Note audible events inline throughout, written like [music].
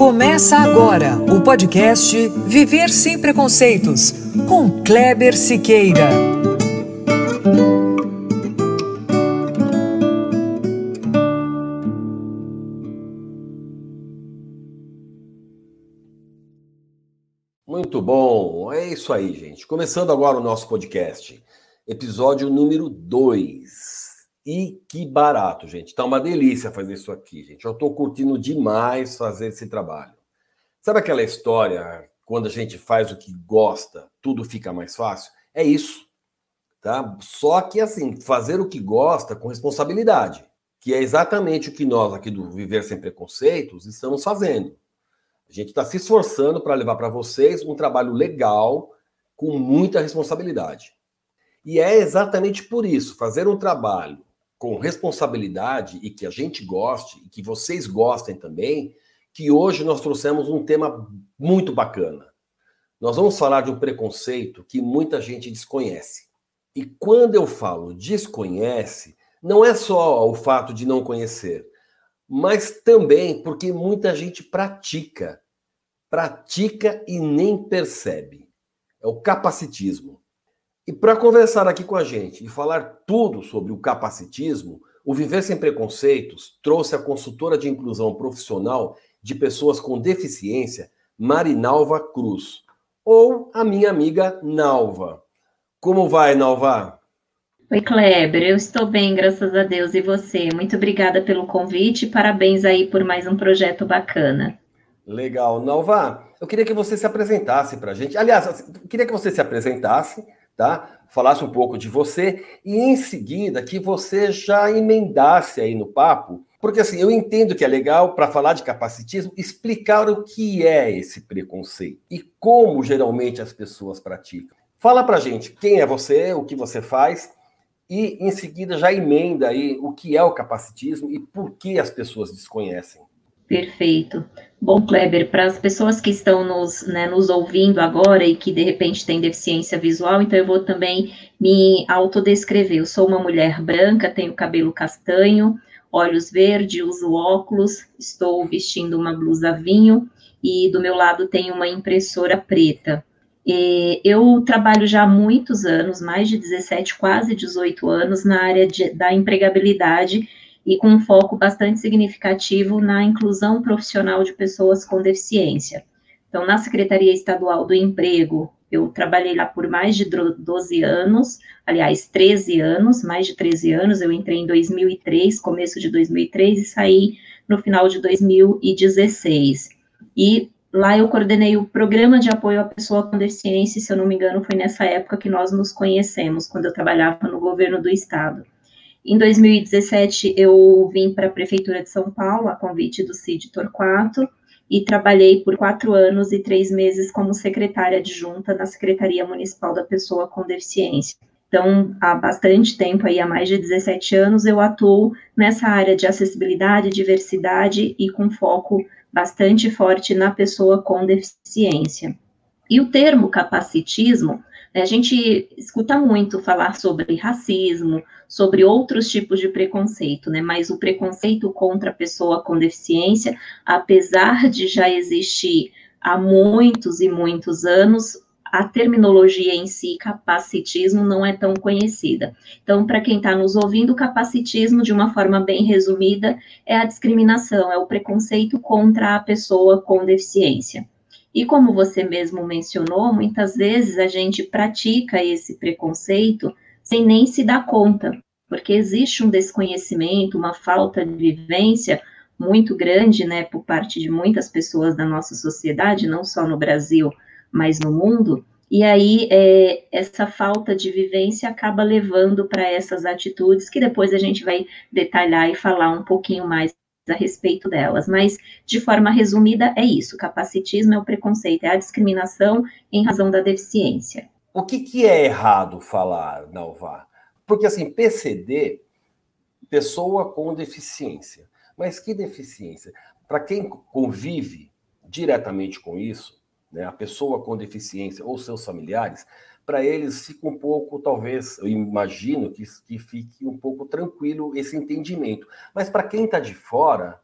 Começa agora o podcast Viver Sem Preconceitos, com Kleber Siqueira. Muito bom, é isso aí, gente. Começando agora o nosso podcast, episódio número 2. E que barato, gente. Tá uma delícia fazer isso aqui, gente. Eu tô curtindo demais fazer esse trabalho. Sabe aquela história quando a gente faz o que gosta, tudo fica mais fácil? É isso. Tá? Só que assim, fazer o que gosta com responsabilidade, que é exatamente o que nós aqui do Viver Sem Preconceitos estamos fazendo. A gente está se esforçando para levar para vocês um trabalho legal, com muita responsabilidade. E é exatamente por isso, fazer um trabalho com responsabilidade e que a gente goste e que vocês gostem também, que hoje nós trouxemos um tema muito bacana. Nós vamos falar de um preconceito que muita gente desconhece. E quando eu falo desconhece, não é só o fato de não conhecer, mas também porque muita gente pratica. Pratica e nem percebe. É o capacitismo. E para conversar aqui com a gente e falar tudo sobre o capacitismo, o Viver Sem Preconceitos trouxe a consultora de inclusão profissional de pessoas com deficiência, Marinalva Cruz, ou a minha amiga Nalva. Como vai, Nalva? Oi, Kleber, eu estou bem, graças a Deus. E você? Muito obrigada pelo convite e parabéns aí por mais um projeto bacana. Legal. Nalva, eu queria que você se apresentasse para a gente. Aliás, eu queria que você se apresentasse tá? Falasse um pouco de você e em seguida que você já emendasse aí no papo, porque assim, eu entendo que é legal para falar de capacitismo explicar o que é esse preconceito e como geralmente as pessoas praticam. Fala pra gente quem é você, o que você faz e em seguida já emenda aí o que é o capacitismo e por que as pessoas desconhecem. Perfeito. Bom, Kleber, para as pessoas que estão nos, né, nos ouvindo agora e que de repente têm deficiência visual, então eu vou também me autodescrever. Eu sou uma mulher branca, tenho cabelo castanho, olhos verdes, uso óculos, estou vestindo uma blusa vinho e do meu lado tem uma impressora preta. E eu trabalho já há muitos anos, mais de 17, quase 18 anos, na área de, da empregabilidade e com um foco bastante significativo na inclusão profissional de pessoas com deficiência. Então, na Secretaria Estadual do Emprego, eu trabalhei lá por mais de 12 anos, aliás, 13 anos, mais de 13 anos. Eu entrei em 2003, começo de 2003, e saí no final de 2016. E lá eu coordenei o programa de apoio à pessoa com deficiência, se eu não me engano, foi nessa época que nós nos conhecemos, quando eu trabalhava no governo do estado. Em 2017, eu vim para a Prefeitura de São Paulo, a convite do CID Torquato, e trabalhei por quatro anos e três meses como secretária adjunta na Secretaria Municipal da Pessoa com Deficiência. Então, há bastante tempo, aí, há mais de 17 anos, eu atuo nessa área de acessibilidade, diversidade e com foco bastante forte na pessoa com deficiência. E o termo capacitismo a gente escuta muito falar sobre racismo, sobre outros tipos de preconceito, né? Mas o preconceito contra a pessoa com deficiência, apesar de já existir há muitos e muitos anos, a terminologia em si, capacitismo, não é tão conhecida. Então, para quem está nos ouvindo, capacitismo, de uma forma bem resumida, é a discriminação, é o preconceito contra a pessoa com deficiência. E como você mesmo mencionou, muitas vezes a gente pratica esse preconceito sem nem se dar conta, porque existe um desconhecimento, uma falta de vivência muito grande, né, por parte de muitas pessoas da nossa sociedade, não só no Brasil, mas no mundo. E aí, é, essa falta de vivência acaba levando para essas atitudes que depois a gente vai detalhar e falar um pouquinho mais a respeito delas, mas de forma resumida é isso: capacitismo é o preconceito, é a discriminação em razão da deficiência. O que, que é errado falar, Nalvar? Porque assim, PCD, pessoa com deficiência. Mas que deficiência? Para quem convive diretamente com isso, né, a pessoa com deficiência ou seus familiares, para eles fica um pouco, talvez, eu imagino que, que fique um pouco tranquilo esse entendimento. Mas para quem está de fora,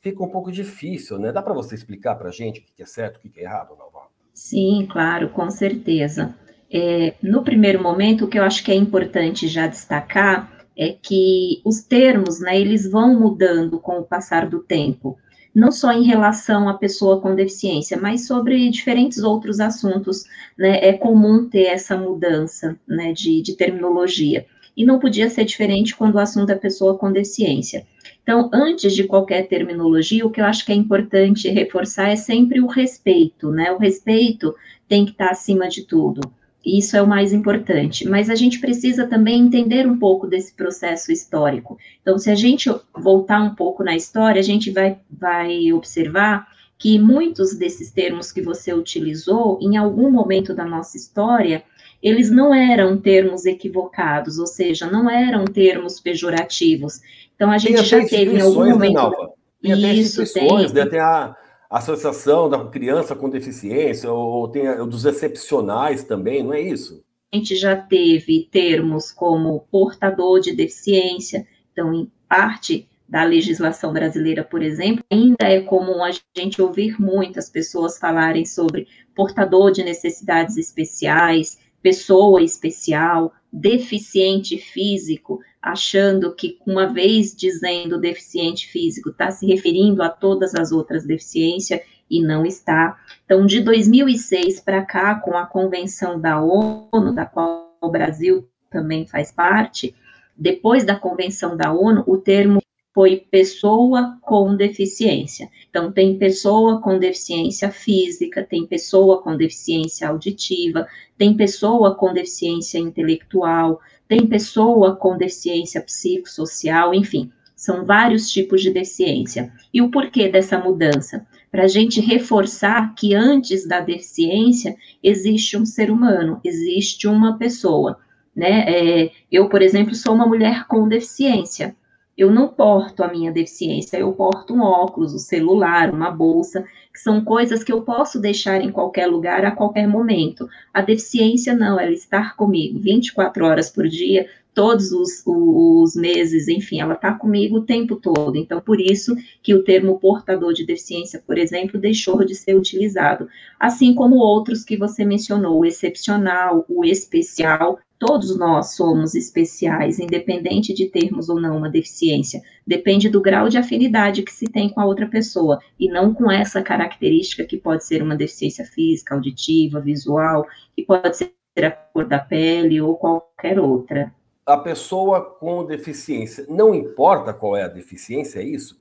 fica um pouco difícil, né? Dá para você explicar para a gente o que é certo, o que é errado, Nalva? Sim, claro, com certeza. É, no primeiro momento, o que eu acho que é importante já destacar é que os termos, né, eles vão mudando com o passar do tempo, não só em relação à pessoa com deficiência, mas sobre diferentes outros assuntos, né, é comum ter essa mudança, né, de, de terminologia. E não podia ser diferente quando o assunto é pessoa com deficiência. Então, antes de qualquer terminologia, o que eu acho que é importante reforçar é sempre o respeito, né? O respeito tem que estar acima de tudo. Isso é o mais importante. Mas a gente precisa também entender um pouco desse processo histórico. Então, se a gente voltar um pouco na história, a gente vai, vai observar que muitos desses termos que você utilizou, em algum momento da nossa história, eles não eram termos equivocados, ou seja, não eram termos pejorativos. Então, a gente já teve em algum né, momento... Né, Tem até instituições, tem... Né? tem a associação da criança com deficiência, ou tem dos excepcionais também, não é isso? A gente já teve termos como portador de deficiência, então, em parte da legislação brasileira, por exemplo, ainda é comum a gente ouvir muitas pessoas falarem sobre portador de necessidades especiais, pessoa especial, deficiente físico, achando que, uma vez dizendo deficiente físico, está se referindo a todas as outras deficiências e não está. Então, de 2006 para cá, com a Convenção da ONU, da qual o Brasil também faz parte, depois da Convenção da ONU, o termo foi pessoa com deficiência. Então, tem pessoa com deficiência física, tem pessoa com deficiência auditiva, tem pessoa com deficiência intelectual, tem pessoa com deficiência psicossocial, enfim, são vários tipos de deficiência. E o porquê dessa mudança? Para a gente reforçar que antes da deficiência existe um ser humano, existe uma pessoa. Né? É, eu, por exemplo, sou uma mulher com deficiência eu não porto a minha deficiência, eu porto um óculos, um celular, uma bolsa, que são coisas que eu posso deixar em qualquer lugar a qualquer momento. A deficiência não, ela está comigo 24 horas por dia, todos os, os meses, enfim, ela está comigo o tempo todo. Então, por isso que o termo portador de deficiência, por exemplo, deixou de ser utilizado. Assim como outros que você mencionou, o excepcional, o especial, Todos nós somos especiais, independente de termos ou não uma deficiência. Depende do grau de afinidade que se tem com a outra pessoa, e não com essa característica que pode ser uma deficiência física, auditiva, visual, que pode ser a cor da pele ou qualquer outra. A pessoa com deficiência, não importa qual é a deficiência, é isso?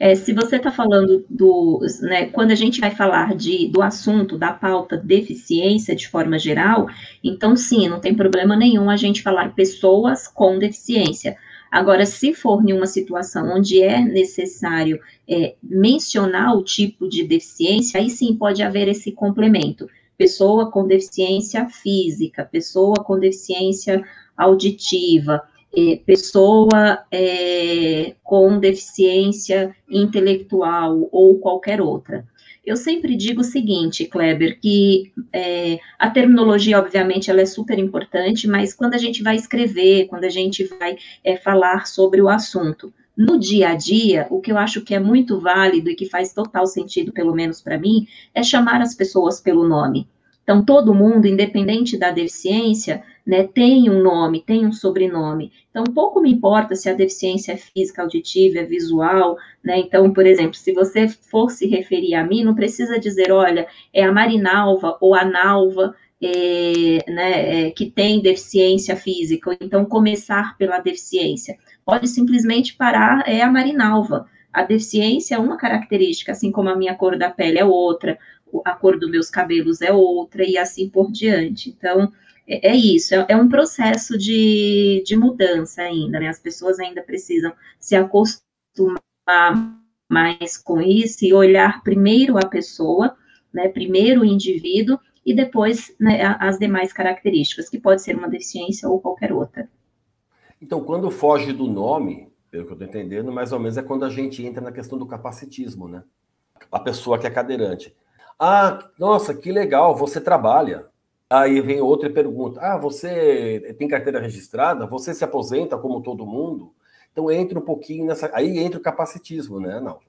É, se você está falando do, né, quando a gente vai falar de, do assunto, da pauta deficiência de forma geral, então sim, não tem problema nenhum a gente falar pessoas com deficiência. Agora, se for em uma situação onde é necessário é, mencionar o tipo de deficiência, aí sim pode haver esse complemento. Pessoa com deficiência física, pessoa com deficiência auditiva, é, pessoa é, com deficiência intelectual ou qualquer outra. Eu sempre digo o seguinte, Kleber, que é, a terminologia, obviamente, ela é super importante, mas quando a gente vai escrever, quando a gente vai é, falar sobre o assunto, no dia a dia, o que eu acho que é muito válido e que faz total sentido, pelo menos para mim, é chamar as pessoas pelo nome. Então, todo mundo, independente da deficiência, né, tem um nome, tem um sobrenome. Então, pouco me importa se a deficiência é física, auditiva, é visual, né? Então, por exemplo, se você for se referir a mim, não precisa dizer, olha, é a Marinalva ou a Nalva, é, né, é, que tem deficiência física, ou então começar pela deficiência. Pode simplesmente parar, é a Marinalva. A deficiência é uma característica, assim como a minha cor da pele é outra, a cor dos meus cabelos é outra, e assim por diante. Então, é, é isso, é, é, um processo de, de mudança ainda, né? As pessoas ainda precisam se acostumar mais com isso e olhar primeiro a pessoa, né? Primeiro o indivíduo e depois né, as demais características, que pode ser uma deficiência ou qualquer outra. Então, quando foge do nome, pelo que eu estou entendendo, mais ou menos é quando a gente entra na questão do capacitismo, né? A pessoa que é cadeirante. Ah, nossa, que legal, você trabalha. Aí vem outro e pergunta: Ah, você tem carteira registrada? Você se aposenta como todo mundo? Então entra um pouquinho nessa. Aí entra o capacitismo, né, Nalva?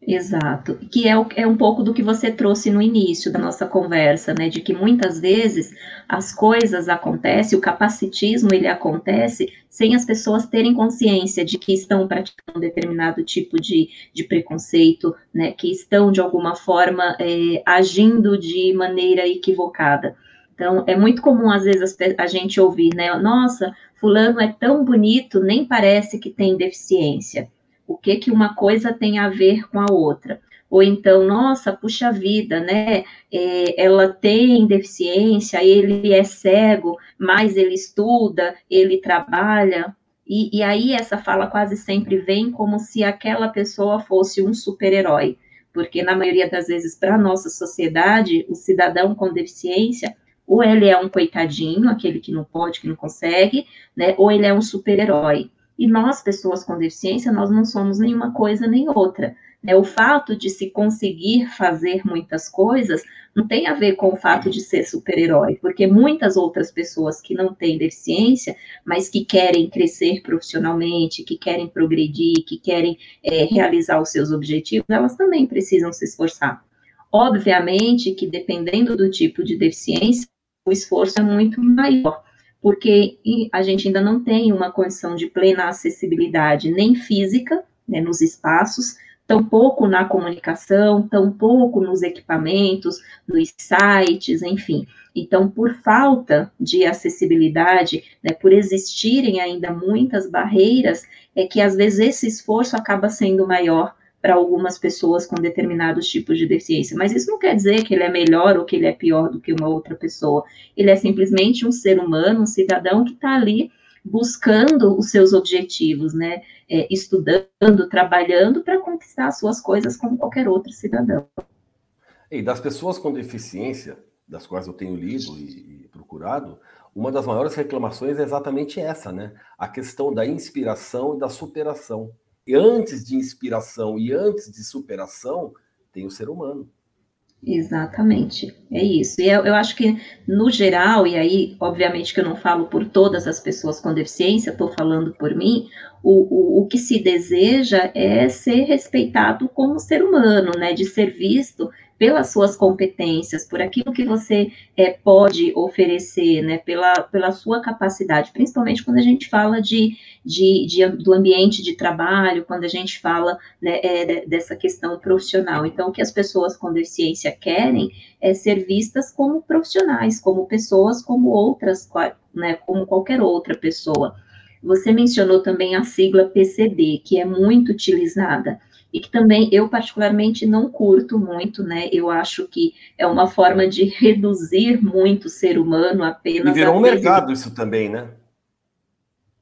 Exato, que é, é um pouco do que você trouxe no início da nossa conversa, né, de que muitas vezes as coisas acontecem, o capacitismo ele acontece sem as pessoas terem consciência de que estão praticando um determinado tipo de, de preconceito, né, que estão de alguma forma é, agindo de maneira equivocada. Então, é muito comum às vezes a gente ouvir, né, nossa, fulano é tão bonito, nem parece que tem deficiência o que que uma coisa tem a ver com a outra. Ou então, nossa, puxa vida, né? É, ela tem deficiência, ele é cego, mas ele estuda, ele trabalha. E, e aí essa fala quase sempre vem como se aquela pessoa fosse um super-herói. Porque na maioria das vezes, para a nossa sociedade, o cidadão com deficiência ou ele é um coitadinho, aquele que não pode, que não consegue, né? Ou ele é um super-herói. E nós, pessoas com deficiência, nós não somos nenhuma coisa nem outra. Né? O fato de se conseguir fazer muitas coisas não tem a ver com o fato de ser super-herói, porque muitas outras pessoas que não têm deficiência, mas que querem crescer profissionalmente, que querem progredir, que querem é, realizar os seus objetivos, elas também precisam se esforçar. Obviamente que, dependendo do tipo de deficiência, o esforço é muito maior porque a gente ainda não tem uma condição de plena acessibilidade nem física, né, nos espaços, tampouco na comunicação, tampouco nos equipamentos, nos sites, enfim. Então, por falta de acessibilidade, né, por existirem ainda muitas barreiras, é que às vezes esse esforço acaba sendo maior para algumas pessoas com determinados tipos de deficiência. Mas isso não quer dizer que ele é melhor ou que ele é pior do que uma outra pessoa. Ele é simplesmente um ser humano, um cidadão que está ali buscando os seus objetivos, né? É, estudando, trabalhando para conquistar as suas coisas como qualquer outro cidadão. E das pessoas com deficiência, das quais eu tenho lido e, e procurado, uma das maiores reclamações é exatamente essa, né? A questão da inspiração e da superação. E antes de inspiração e antes de superação, tem o ser humano. Exatamente, é isso. E eu, eu, acho que, no geral, e aí, obviamente, que eu não falo por todas as pessoas com deficiência, estou falando por mim, o, o, o que se deseja é ser respeitado como ser humano, né? De ser visto pelas suas competências, por aquilo que você é, pode oferecer, né, pela, pela sua capacidade, principalmente quando a gente fala de, de, de do ambiente de trabalho, quando a gente fala né, é, dessa questão profissional. Então, o que as pessoas com deficiência querem é ser vistas como profissionais, como pessoas como outras, né, como qualquer outra pessoa. Você mencionou também a sigla PCD, que é muito utilizada e que também eu particularmente não curto muito, né? Eu acho que é uma forma de reduzir muito o ser humano apenas. E virou um mercado isso também, né?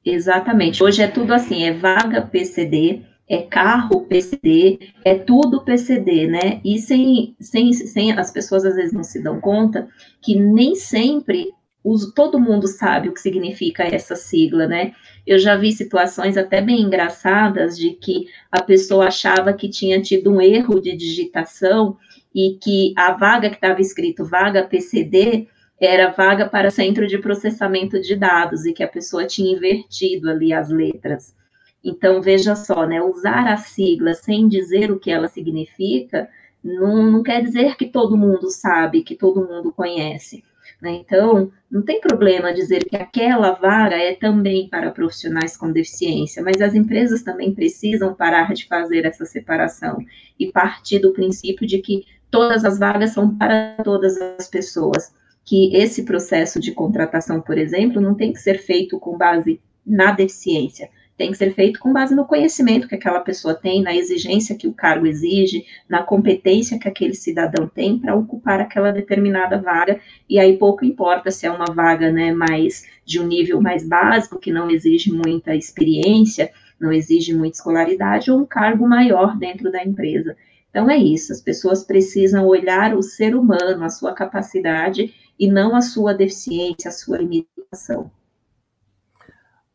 Exatamente. Hoje é tudo assim, é vaga PCD, é carro PCD, é tudo PCD, né? E sem, sem, sem as pessoas às vezes não se dão conta que nem sempre os, todo mundo sabe o que significa essa sigla, né? Eu já vi situações até bem engraçadas de que a pessoa achava que tinha tido um erro de digitação e que a vaga que estava escrito vaga PCD era vaga para centro de processamento de dados e que a pessoa tinha invertido ali as letras. Então, veja só, né? Usar a sigla sem dizer o que ela significa não, não quer dizer que todo mundo sabe, que todo mundo conhece. Né? Então, não tem problema dizer que aquela vaga é também para profissionais com deficiência, mas as empresas também precisam parar de fazer essa separação e partir do princípio de que todas as vagas são para todas as pessoas. Que esse processo de contratação, por exemplo, não tem que ser feito com base na deficiência, tem que ser feito com base no conhecimento que aquela pessoa tem, na exigência que o cargo exige, na competência que aquele cidadão tem para ocupar aquela determinada vaga, e aí pouco importa se é uma vaga né, mais de um nível mais básico, que não exige muita experiência, não exige muita escolaridade, ou um cargo maior dentro da empresa. Então é isso, as pessoas precisam olhar o ser humano, a sua capacidade, e não a sua deficiência, a sua limitação.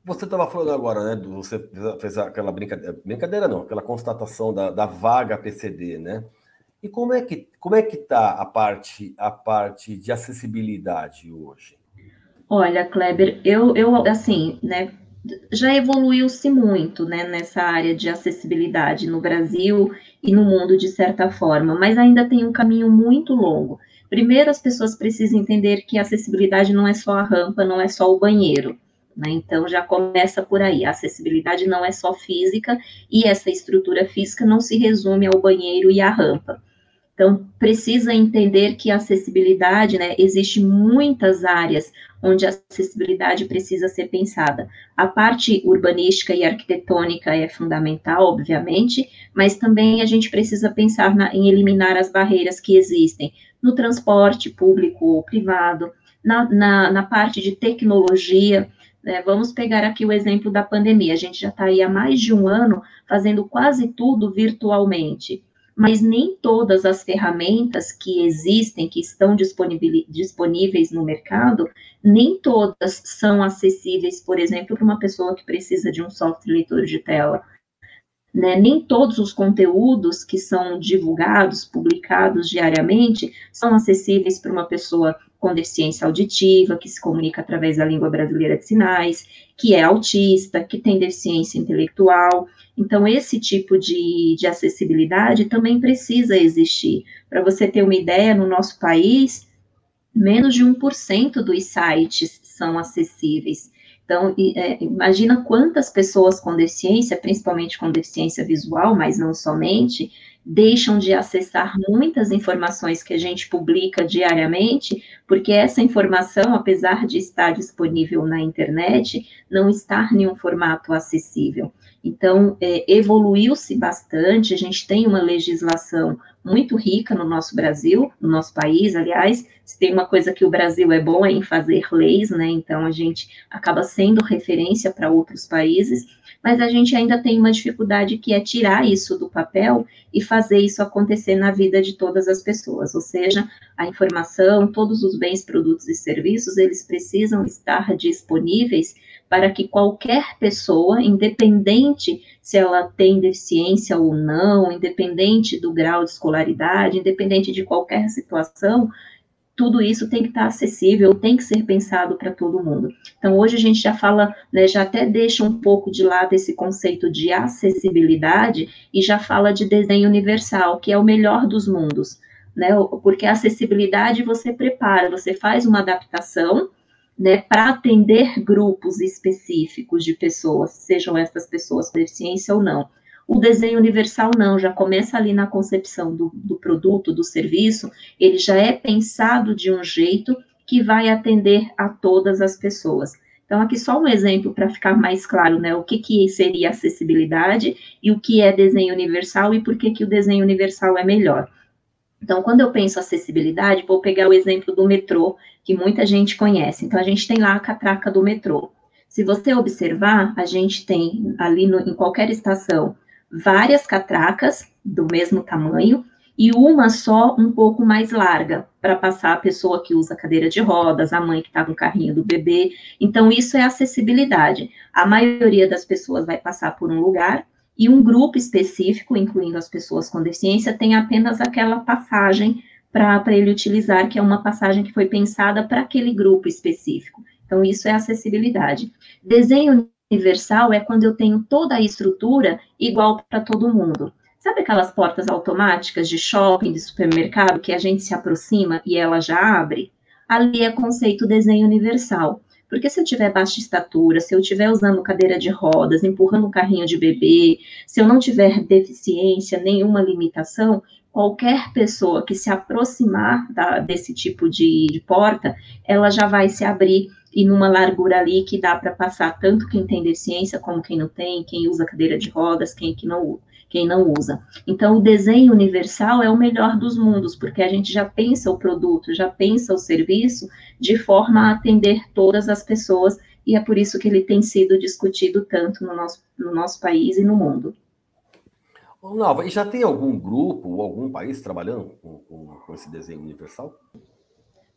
Você estava falando agora, né? Você fez aquela brincadeira, brincadeira não, aquela constatação da, da vaga PCD, né? E como é que como é que está a parte a parte de acessibilidade hoje? Olha, Kleber, eu, eu assim, né? já evoluiu-se muito né, nessa área de acessibilidade no Brasil e no mundo de certa forma, mas ainda tem um caminho muito longo. Primeiro, as pessoas precisam entender que a acessibilidade não é só a rampa, não é só o banheiro. Né? Então, já começa por aí. A acessibilidade não é só física e essa estrutura física não se resume ao banheiro e à rampa. Então, precisa entender que a acessibilidade, né, existe muitas áreas onde a acessibilidade precisa ser pensada. A parte urbanística e arquitetônica é fundamental, obviamente, mas também a gente precisa pensar na, em eliminar as barreiras que existem no transporte público ou privado, na, na, na parte de tecnologia. Né? Vamos pegar aqui o exemplo da pandemia. A gente já está aí há mais de um ano fazendo quase tudo virtualmente mas nem todas as ferramentas que existem, que estão disponíveis no mercado, nem todas são acessíveis, por exemplo, para uma pessoa que precisa de um software leitor de tela. Né? Nem todos os conteúdos que são divulgados, publicados diariamente, são acessíveis para uma pessoa com deficiência auditiva, que se comunica através da língua brasileira de sinais, que é autista, que tem deficiência intelectual. Então, esse tipo de, de acessibilidade também precisa existir. Para você ter uma ideia, no nosso país, menos de 1% dos sites são acessíveis. Então, é, imagina quantas pessoas com deficiência, principalmente com deficiência visual, mas não somente, deixam de acessar muitas informações que a gente publica diariamente, porque essa informação, apesar de estar disponível na internet, não está em um formato acessível. Então, é, evoluiu-se bastante, a gente tem uma legislação muito rica no nosso Brasil, no nosso país, aliás, se tem uma coisa que o Brasil é bom é em fazer leis, né, então a gente acaba sendo referência para outros países, mas a gente ainda tem uma dificuldade que é tirar isso do papel e fazer isso acontecer na vida de todas as pessoas, ou seja, a informação, todos os bens, produtos e serviços, eles precisam estar disponíveis para que qualquer pessoa, independente se ela tem deficiência ou não, independente do grau de escolaridade, independente de qualquer situação, tudo isso tem que estar acessível, tem que ser pensado para todo mundo. Então, hoje a gente já fala, né, já até deixa um pouco de lado esse conceito de acessibilidade e já fala de desenho universal, que é o melhor dos mundos, né? Porque a acessibilidade você prepara, você faz uma adaptação né, para atender grupos específicos de pessoas, sejam essas pessoas com deficiência ou não. O desenho universal não, já começa ali na concepção do, do produto, do serviço, ele já é pensado de um jeito que vai atender a todas as pessoas. Então, aqui só um exemplo para ficar mais claro, né, o que, que seria acessibilidade e o que é desenho universal e por que, que o desenho universal é melhor. Então, quando eu penso acessibilidade, vou pegar o exemplo do metrô, que muita gente conhece. Então, a gente tem lá a catraca do metrô. Se você observar, a gente tem ali no, em qualquer estação várias catracas do mesmo tamanho e uma só um pouco mais larga para passar a pessoa que usa cadeira de rodas, a mãe que está com o carrinho do bebê. Então, isso é acessibilidade. A maioria das pessoas vai passar por um lugar e um grupo específico, incluindo as pessoas com deficiência, tem apenas aquela passagem para ele utilizar, que é uma passagem que foi pensada para aquele grupo específico. Então, isso é acessibilidade. Desenho universal é quando eu tenho toda a estrutura igual para todo mundo. Sabe aquelas portas automáticas de shopping, de supermercado, que a gente se aproxima e ela já abre? Ali é conceito desenho universal. Porque se eu tiver baixa estatura, se eu estiver usando cadeira de rodas, empurrando um carrinho de bebê, se eu não tiver deficiência, nenhuma limitação, qualquer pessoa que se aproximar da, desse tipo de, de porta, ela já vai se abrir e numa largura ali que dá para passar tanto quem tem deficiência como quem não tem, quem usa cadeira de rodas, quem que não usa quem não usa. Então, o desenho universal é o melhor dos mundos, porque a gente já pensa o produto, já pensa o serviço de forma a atender todas as pessoas, e é por isso que ele tem sido discutido tanto no nosso, no nosso país e no mundo. Nova, e já tem algum grupo ou algum país trabalhando com, com, com esse desenho universal?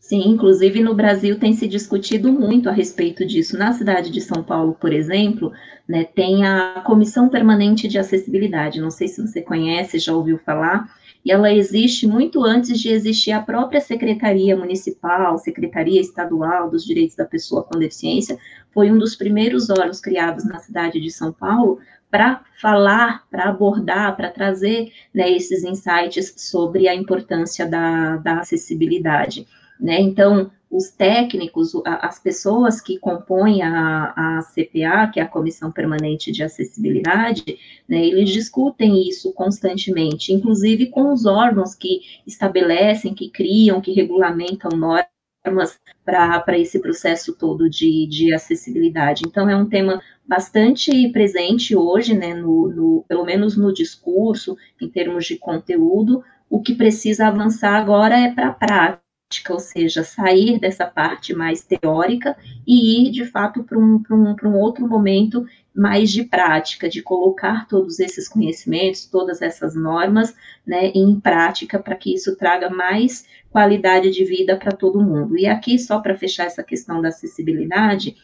Sim, inclusive no Brasil tem se discutido muito a respeito disso. Na cidade de São Paulo, por exemplo, né, tem a Comissão Permanente de Acessibilidade. Não sei se você conhece, já ouviu falar, e ela existe muito antes de existir a própria Secretaria Municipal, Secretaria Estadual dos Direitos da Pessoa com Deficiência. Foi um dos primeiros órgãos criados na cidade de São Paulo para falar, para abordar, para trazer né, esses insights sobre a importância da, da acessibilidade. Né? Então, os técnicos, as pessoas que compõem a, a CPA, que é a Comissão Permanente de Acessibilidade, né, eles discutem isso constantemente, inclusive com os órgãos que estabelecem, que criam, que regulamentam normas para esse processo todo de, de acessibilidade. Então, é um tema bastante presente hoje, né, no, no, pelo menos no discurso, em termos de conteúdo. O que precisa avançar agora é para a prática ou seja, sair dessa parte mais teórica e ir, de fato, para um, um, um outro momento mais de prática, de colocar todos esses conhecimentos, todas essas normas, né, em prática, para que isso traga mais qualidade de vida para todo mundo. E aqui, só para fechar essa questão da acessibilidade,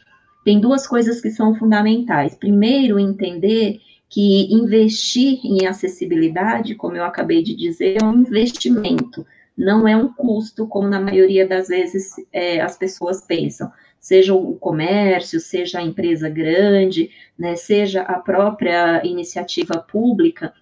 tem duas coisas que são fundamentais. Primeiro, entender que investir em acessibilidade, como eu acabei de dizer, é um investimento não é um custo, como na maioria das vezes é, as pessoas pensam. Seja o comércio, seja a empresa grande, né, seja a própria iniciativa pública.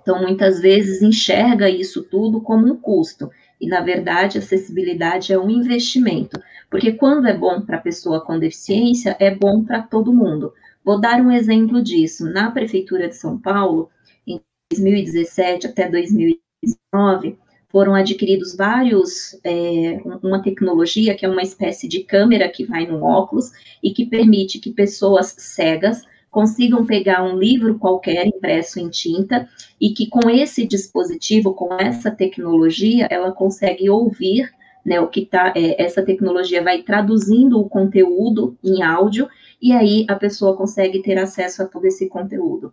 Então, muitas vezes enxerga isso tudo como um custo. E, na verdade, acessibilidade é um investimento. Porque quando é bom para a pessoa com deficiência, é bom para todo mundo. Vou dar um exemplo disso. Na Prefeitura de São Paulo, em 2017 até 2019, foram adquiridos vários, é, uma tecnologia que é uma espécie de câmera que vai no óculos e que permite que pessoas cegas consigam pegar um livro qualquer impresso em tinta e que com esse dispositivo, com essa tecnologia, ela consegue ouvir, né, o que tá, é, essa tecnologia vai traduzindo o conteúdo em áudio e aí a pessoa consegue ter acesso a todo esse conteúdo.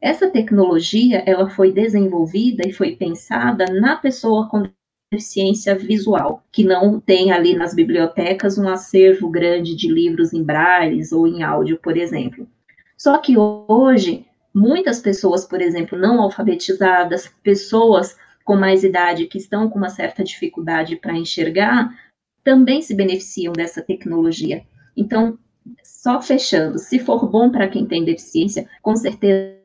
Essa tecnologia, ela foi desenvolvida e foi pensada na pessoa com deficiência visual, que não tem ali nas bibliotecas um acervo grande de livros em braille ou em áudio, por exemplo. Só que hoje, muitas pessoas, por exemplo, não alfabetizadas, pessoas com mais idade que estão com uma certa dificuldade para enxergar, também se beneficiam dessa tecnologia. Então, só fechando, se for bom para quem tem deficiência, com certeza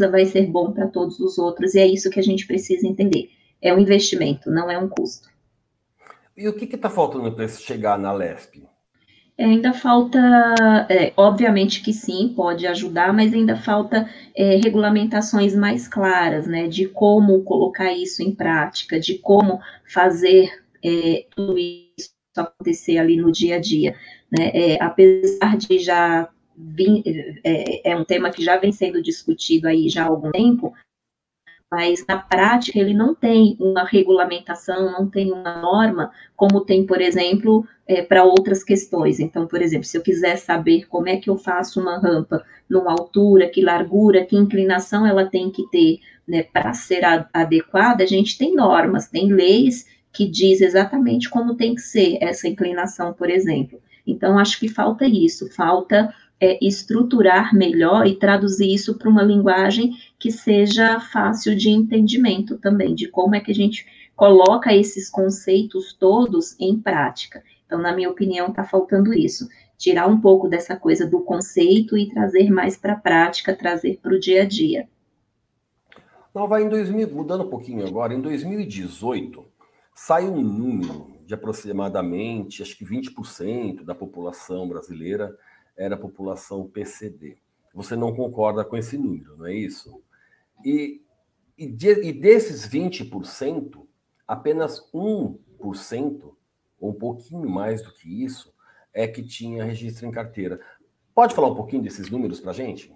vai ser bom para todos os outros, e é isso que a gente precisa entender. É um investimento, não é um custo. E o que está faltando para chegar na LESP? É, ainda falta, é, obviamente que sim, pode ajudar, mas ainda falta é, regulamentações mais claras, né, de como colocar isso em prática, de como fazer é, tudo isso acontecer ali no dia a dia. Né, é, apesar de já é, é um tema que já vem sendo discutido aí já há algum tempo, mas na prática ele não tem uma regulamentação, não tem uma norma, como tem, por exemplo, é, para outras questões. Então, por exemplo, se eu quiser saber como é que eu faço uma rampa, numa altura, que largura, que inclinação ela tem que ter, né, para ser a, adequada, a gente tem normas, tem leis que diz exatamente como tem que ser essa inclinação, por exemplo. Então, acho que falta isso, falta é, estruturar melhor e traduzir isso para uma linguagem que seja fácil de entendimento também, de como é que a gente coloca esses conceitos todos em prática. Então, na minha opinião, está faltando isso. Tirar um pouco dessa coisa do conceito e trazer mais para a prática, trazer para o dia a dia. Não, vai em 2000, mudando um pouquinho agora, em 2018, sai um número de aproximadamente, acho que 20% da população brasileira era a população PCD. Você não concorda com esse número, não é isso? E, e, de, e desses 20%, apenas 1%, ou um pouquinho mais do que isso, é que tinha registro em carteira. Pode falar um pouquinho desses números para a gente?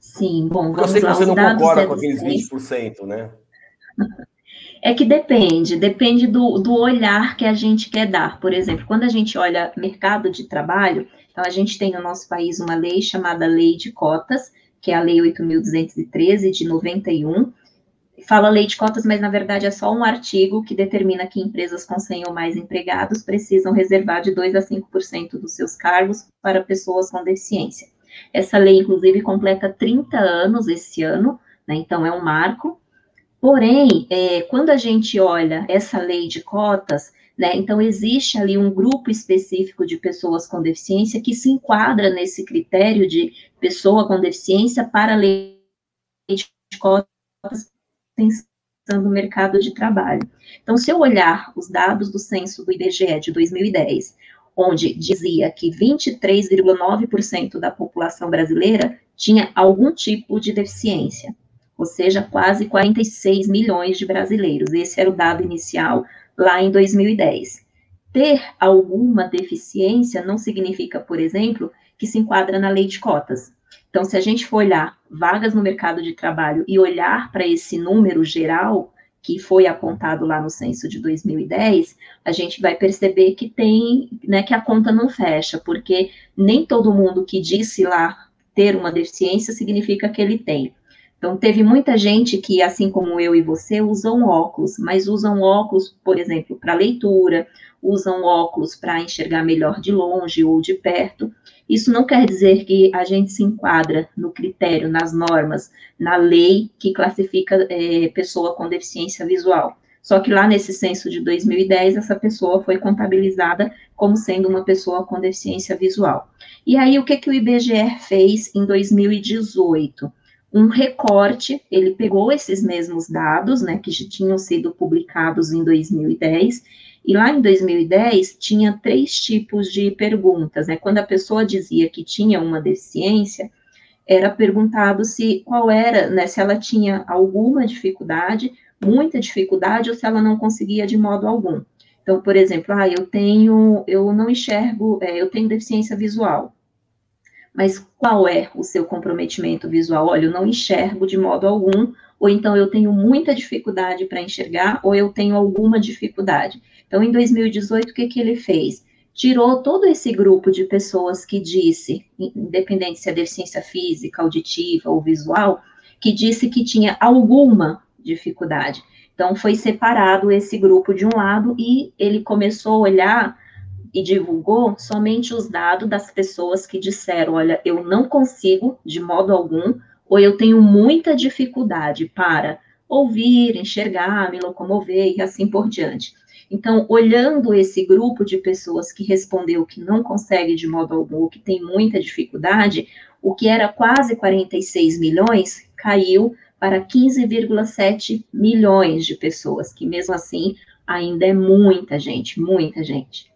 Sim, bom, eu sei que você não concorda com aqueles 20%, né? [laughs] É que depende, depende do, do olhar que a gente quer dar. Por exemplo, quando a gente olha mercado de trabalho, então a gente tem no nosso país uma lei chamada Lei de Cotas, que é a Lei 8.213 de 91, fala lei de cotas, mas na verdade é só um artigo que determina que empresas com 100 ou mais empregados precisam reservar de 2 a 5% dos seus cargos para pessoas com deficiência. Essa lei, inclusive, completa 30 anos esse ano, né, então é um marco. Porém, é, quando a gente olha essa lei de cotas, né, então existe ali um grupo específico de pessoas com deficiência que se enquadra nesse critério de pessoa com deficiência para a lei de cotas pensando no mercado de trabalho. Então, se eu olhar os dados do censo do IBGE de 2010, onde dizia que 23,9% da população brasileira tinha algum tipo de deficiência, ou seja, quase 46 milhões de brasileiros. Esse era o dado inicial lá em 2010. Ter alguma deficiência não significa, por exemplo, que se enquadra na lei de cotas. Então, se a gente for olhar vagas no mercado de trabalho e olhar para esse número geral que foi apontado lá no censo de 2010, a gente vai perceber que tem, né, que a conta não fecha, porque nem todo mundo que disse lá ter uma deficiência significa que ele tem. Então, teve muita gente que, assim como eu e você, usam óculos, mas usam óculos, por exemplo, para leitura, usam óculos para enxergar melhor de longe ou de perto. Isso não quer dizer que a gente se enquadra no critério, nas normas, na lei que classifica é, pessoa com deficiência visual. Só que lá nesse censo de 2010, essa pessoa foi contabilizada como sendo uma pessoa com deficiência visual. E aí, o que, que o IBGE fez em 2018? Um recorte, ele pegou esses mesmos dados, né, que já tinham sido publicados em 2010, e lá em 2010 tinha três tipos de perguntas, né, quando a pessoa dizia que tinha uma deficiência, era perguntado se qual era, né, se ela tinha alguma dificuldade, muita dificuldade, ou se ela não conseguia de modo algum. Então, por exemplo, ah, eu tenho, eu não enxergo, é, eu tenho deficiência visual mas qual é o seu comprometimento visual? Olha, eu não enxergo de modo algum, ou então eu tenho muita dificuldade para enxergar, ou eu tenho alguma dificuldade. Então, em 2018, o que, que ele fez? Tirou todo esse grupo de pessoas que disse, independente se é deficiência física, auditiva ou visual, que disse que tinha alguma dificuldade. Então, foi separado esse grupo de um lado e ele começou a olhar e divulgou somente os dados das pessoas que disseram: olha, eu não consigo de modo algum, ou eu tenho muita dificuldade para ouvir, enxergar, me locomover e assim por diante. Então, olhando esse grupo de pessoas que respondeu que não consegue de modo algum, que tem muita dificuldade, o que era quase 46 milhões caiu para 15,7 milhões de pessoas, que mesmo assim ainda é muita gente, muita gente.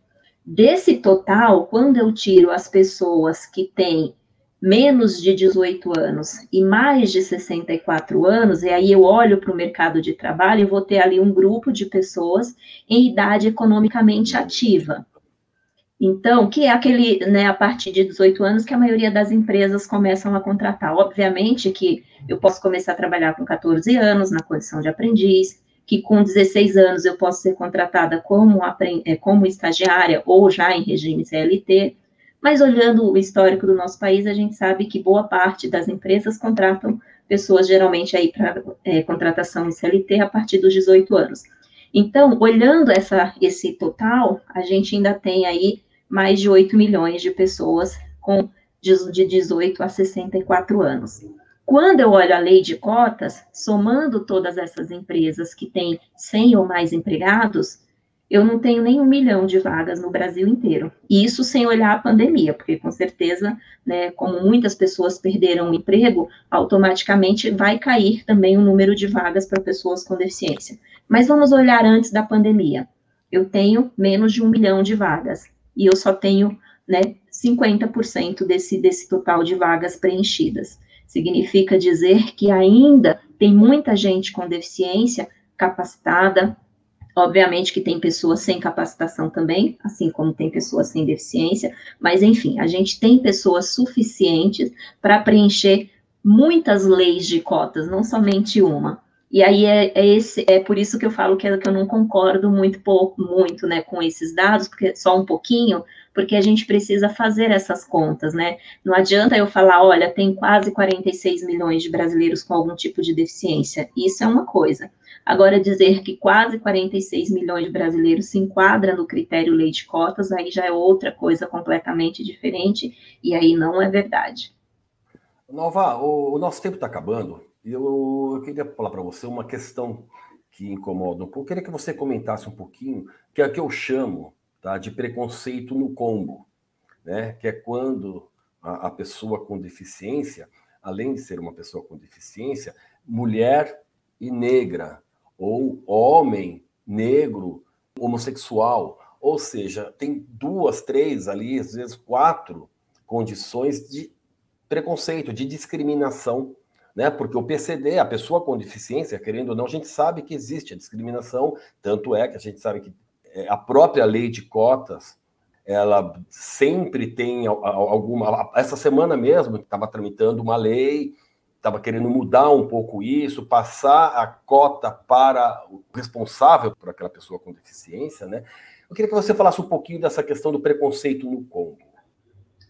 Desse total, quando eu tiro as pessoas que têm menos de 18 anos e mais de 64 anos, e aí eu olho para o mercado de trabalho, eu vou ter ali um grupo de pessoas em idade economicamente ativa. Então, que é aquele, né, a partir de 18 anos que a maioria das empresas começam a contratar. Obviamente que eu posso começar a trabalhar com 14 anos na condição de aprendiz, que com 16 anos eu posso ser contratada como, é, como estagiária ou já em regime CLT, mas olhando o histórico do nosso país, a gente sabe que boa parte das empresas contratam pessoas geralmente aí para é, contratação em CLT a partir dos 18 anos. Então, olhando essa, esse total, a gente ainda tem aí mais de 8 milhões de pessoas com de, de 18 a 64 anos. Quando eu olho a lei de cotas, somando todas essas empresas que têm 100 ou mais empregados, eu não tenho nem um milhão de vagas no Brasil inteiro. E isso sem olhar a pandemia, porque com certeza, né, como muitas pessoas perderam o emprego, automaticamente vai cair também o número de vagas para pessoas com deficiência. Mas vamos olhar antes da pandemia. Eu tenho menos de um milhão de vagas e eu só tenho né, 50% desse, desse total de vagas preenchidas. Significa dizer que ainda tem muita gente com deficiência capacitada. Obviamente que tem pessoas sem capacitação também, assim como tem pessoas sem deficiência, mas enfim, a gente tem pessoas suficientes para preencher muitas leis de cotas, não somente uma. E aí é, é, esse, é por isso que eu falo que, que eu não concordo muito pouco, muito, né, com esses dados, porque só um pouquinho, porque a gente precisa fazer essas contas, né? Não adianta eu falar, olha, tem quase 46 milhões de brasileiros com algum tipo de deficiência. Isso é uma coisa. Agora, dizer que quase 46 milhões de brasileiros se enquadra no critério lei de cotas, aí já é outra coisa completamente diferente, e aí não é verdade. Nova, o, o nosso tempo está acabando. Eu, eu queria falar para você uma questão que incomoda um pouco. Eu queria que você comentasse um pouquinho, que é o que eu chamo tá, de preconceito no combo, né? que é quando a, a pessoa com deficiência, além de ser uma pessoa com deficiência, mulher e negra, ou homem, negro, homossexual. Ou seja, tem duas, três ali, às vezes quatro condições de preconceito, de discriminação né? Porque o PCD, a pessoa com deficiência, querendo ou não, a gente sabe que existe a discriminação, tanto é que a gente sabe que é, a própria lei de cotas, ela sempre tem alguma. Essa semana mesmo estava tramitando uma lei, estava querendo mudar um pouco isso, passar a cota para o responsável por aquela pessoa com deficiência, né? Eu queria que você falasse um pouquinho dessa questão do preconceito no Congo.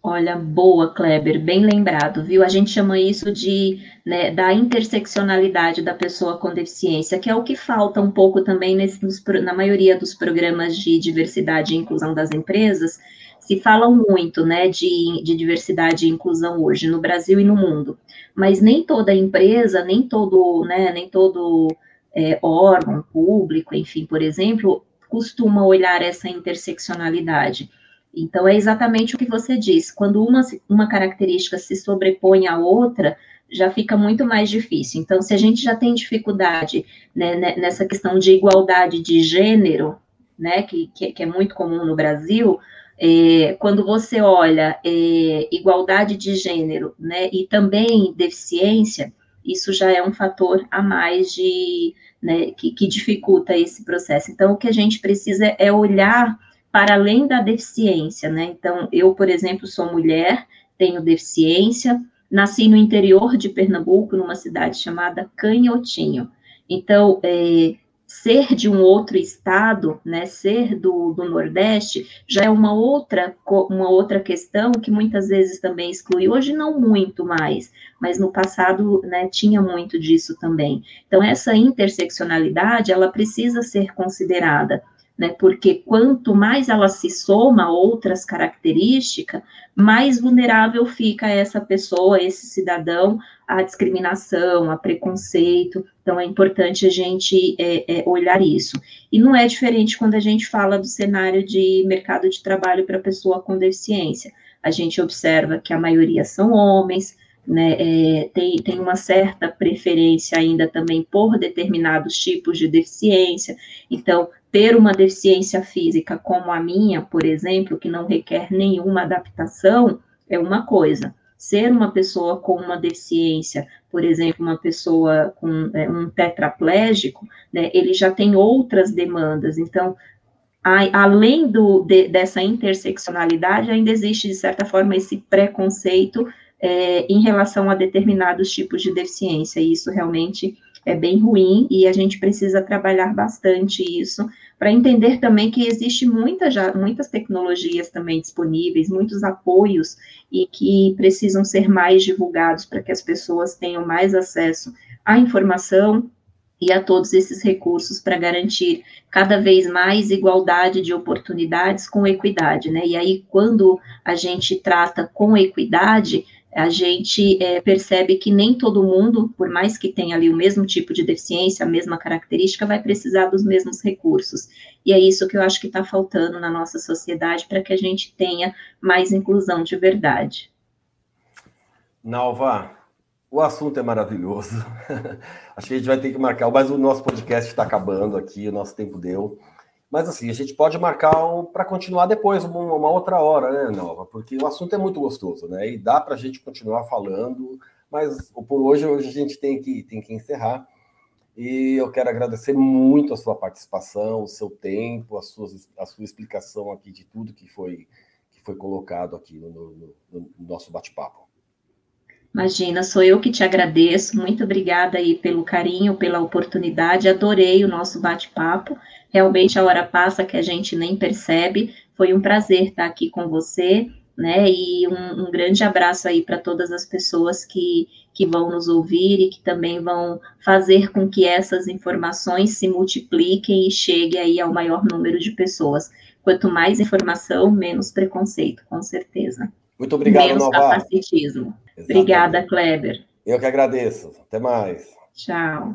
Olha, boa, Kleber, bem lembrado, viu? A gente chama isso de né, da interseccionalidade da pessoa com deficiência, que é o que falta um pouco também nesse, nos, na maioria dos programas de diversidade e inclusão das empresas. Se fala muito né, de, de diversidade e inclusão hoje no Brasil e no mundo, mas nem toda empresa, nem todo, né, nem todo é, órgão público, enfim, por exemplo, costuma olhar essa interseccionalidade. Então, é exatamente o que você disse. Quando uma, uma característica se sobrepõe à outra, já fica muito mais difícil. Então, se a gente já tem dificuldade né, né nessa questão de igualdade de gênero, né, que, que, é muito comum no Brasil, é, quando você olha é, igualdade de gênero né, e também deficiência, isso já é um fator a mais de, né, que, que dificulta esse processo. Então, o que a gente precisa é olhar para além da deficiência, né? Então, eu, por exemplo, sou mulher, tenho deficiência, nasci no interior de Pernambuco, numa cidade chamada Canhotinho. Então, é, ser de um outro estado, né, ser do, do Nordeste, já é uma outra, uma outra questão que muitas vezes também exclui, hoje não muito mais, mas no passado, né, tinha muito disso também. Então, essa interseccionalidade, ela precisa ser considerada, né? Porque quanto mais ela se soma a outras características, mais vulnerável fica essa pessoa, esse cidadão, à discriminação, a preconceito. Então, é importante a gente é, é, olhar isso. E não é diferente quando a gente fala do cenário de mercado de trabalho para pessoa com deficiência. A gente observa que a maioria são homens, né, é, tem, tem uma certa preferência ainda também por determinados tipos de deficiência. Então, ter uma deficiência física como a minha, por exemplo, que não requer nenhuma adaptação, é uma coisa. Ser uma pessoa com uma deficiência, por exemplo, uma pessoa com é, um tetraplégico, né, ele já tem outras demandas. Então, a, além do, de, dessa interseccionalidade, ainda existe, de certa forma, esse preconceito é, em relação a determinados tipos de deficiência, e isso realmente é bem ruim, e a gente precisa trabalhar bastante isso, para entender também que existe muita já, muitas tecnologias também disponíveis, muitos apoios, e que precisam ser mais divulgados para que as pessoas tenham mais acesso à informação, e a todos esses recursos para garantir cada vez mais igualdade de oportunidades com equidade, né? E aí, quando a gente trata com equidade, a gente é, percebe que nem todo mundo, por mais que tenha ali o mesmo tipo de deficiência, a mesma característica, vai precisar dos mesmos recursos. E é isso que eu acho que está faltando na nossa sociedade para que a gente tenha mais inclusão de verdade. Nalva, o assunto é maravilhoso. [laughs] acho que a gente vai ter que marcar, mas o nosso podcast está acabando aqui, o nosso tempo deu. Mas assim, a gente pode marcar para continuar depois, uma, uma, outra hora, né, Nova? Porque o assunto é muito gostoso, né? E dá para a gente continuar falando, mas por hoje, hoje a gente tem que, tem que encerrar. E eu quero agradecer muito a sua participação, o seu tempo, a sua, a sua explicação aqui de tudo que foi, que foi colocado aqui no, no, no nosso bate-papo. Imagina, sou eu que te agradeço. Muito obrigada aí pelo carinho, pela oportunidade. Adorei o nosso bate-papo. Realmente a hora passa que a gente nem percebe. Foi um prazer estar aqui com você, né? E um, um grande abraço aí para todas as pessoas que, que vão nos ouvir e que também vão fazer com que essas informações se multipliquem e cheguem aí ao maior número de pessoas. Quanto mais informação, menos preconceito, com certeza. Muito obrigado, Menos Nova. capacitismo. Obrigada, Kleber. Eu que agradeço. Até mais. Tchau.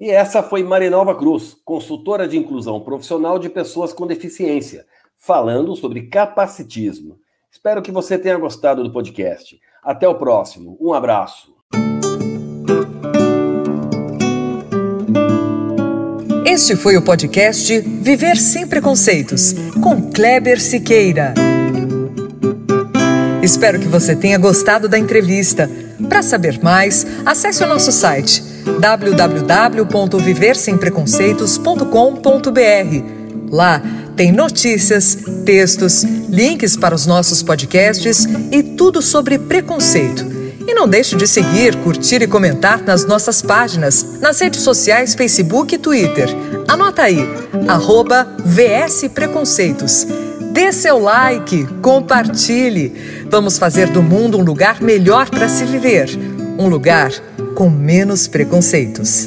E essa foi Marinalva Cruz, consultora de inclusão profissional de pessoas com deficiência, falando sobre capacitismo. Espero que você tenha gostado do podcast. Até o próximo. Um abraço. Este foi o podcast Viver Sem Preconceitos, com Kleber Siqueira. Espero que você tenha gostado da entrevista. Para saber mais, acesse o nosso site www.viversempreconceitos.com.br. Lá tem notícias, textos, links para os nossos podcasts e tudo sobre preconceito. E não deixe de seguir, curtir e comentar nas nossas páginas, nas redes sociais Facebook e Twitter. Anota aí, arroba VS Preconceitos. Dê seu like, compartilhe. Vamos fazer do mundo um lugar melhor para se viver. Um lugar com menos preconceitos.